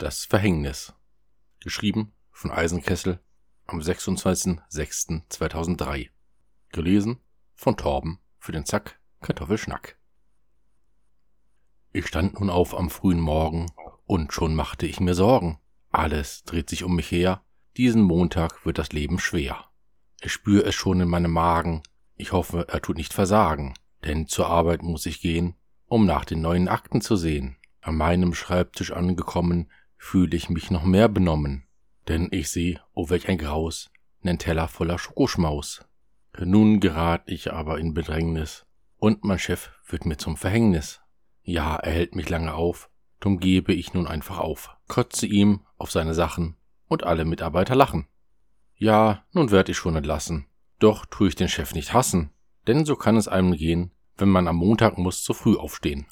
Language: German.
Das Verhängnis. Geschrieben von Eisenkessel am 26.06.2003. Gelesen von Torben für den Zack Kartoffelschnack. Ich stand nun auf am frühen Morgen und schon machte ich mir Sorgen. Alles dreht sich um mich her. Diesen Montag wird das Leben schwer. Ich spür es schon in meinem Magen. Ich hoffe, er tut nicht versagen, denn zur Arbeit muss ich gehen, um nach den neuen Akten zu sehen. An meinem Schreibtisch angekommen, fühle ich mich noch mehr benommen, denn ich seh, oh welch ein Graus, nen Teller voller Schokoschmaus. Nun gerat ich aber in Bedrängnis, und mein Chef wird mir zum Verhängnis. Ja, er hält mich lange auf, drum gebe ich nun einfach auf, kotze ihm auf seine Sachen, und alle Mitarbeiter lachen. Ja, nun werd ich schon entlassen, doch tu ich den Chef nicht hassen, denn so kann es einem gehen, wenn man am Montag muss zu früh aufstehen.